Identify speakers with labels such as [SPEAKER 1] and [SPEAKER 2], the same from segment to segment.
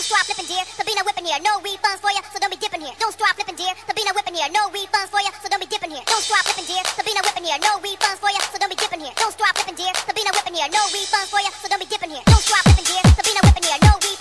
[SPEAKER 1] Don't stop flipping, dear. There'll be no whipping here. No refunds for ya, so don't be dipping here. Don't stop flipping, dear. There'll be no whipping here. No refunds for ya, so don't be dipping here. Don't stop flipping, dear. There'll be no whipping here. No refunds for ya, so don't be dipping here. Don't stop flipping, dear. There'll be no whipping here. No refunds for ya, so don't be dipping here. Don't stop flipping, dear. There'll be no whipping here. No refunds.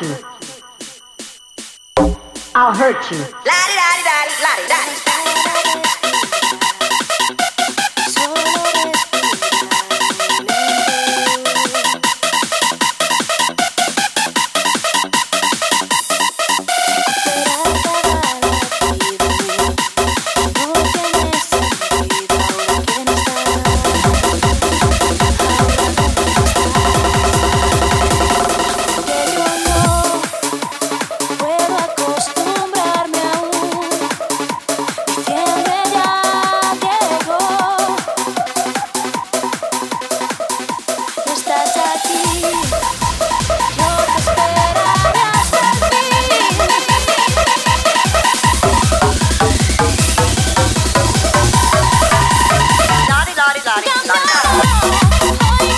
[SPEAKER 1] you. I'll hurt you. La di da di da di di da di. no.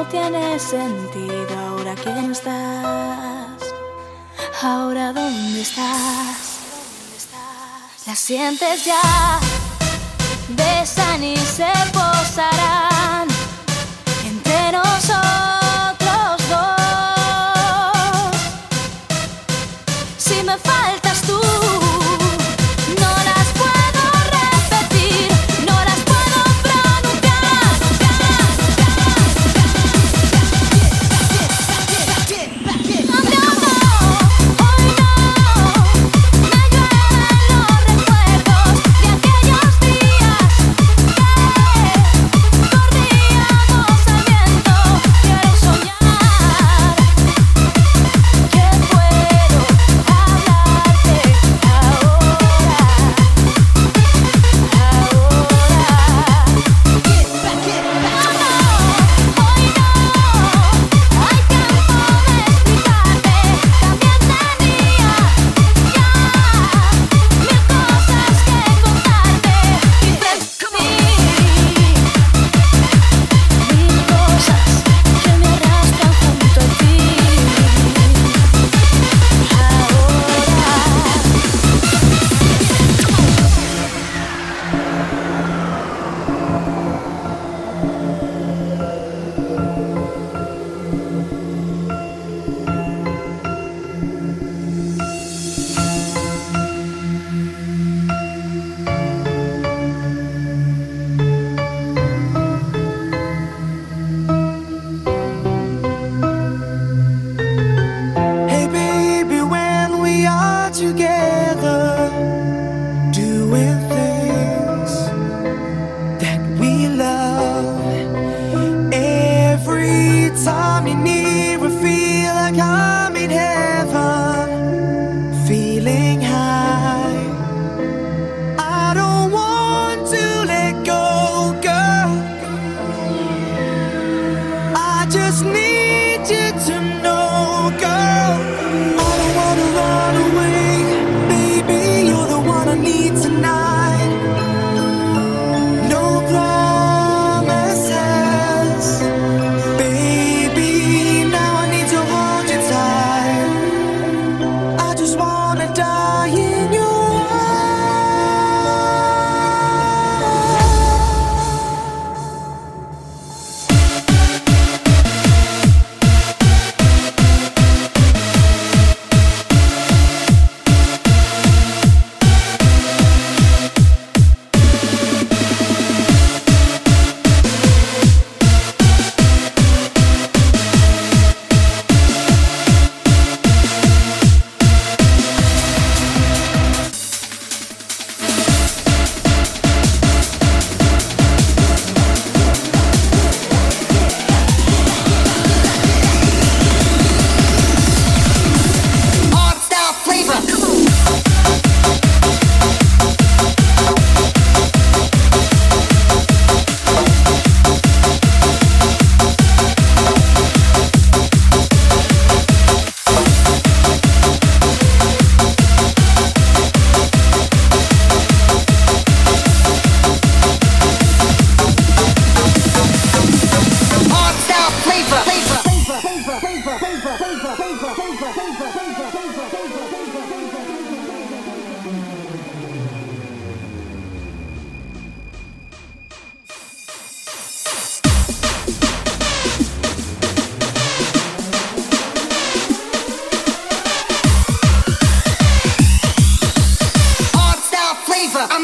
[SPEAKER 1] no
[SPEAKER 2] tiene sentido. Ahora quién estás, ahora dónde estás. La sientes ya,
[SPEAKER 3] besan y se posarán.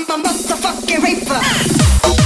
[SPEAKER 3] I'm
[SPEAKER 4] a motherfucking reaper.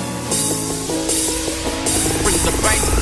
[SPEAKER 5] Bring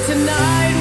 [SPEAKER 6] Thank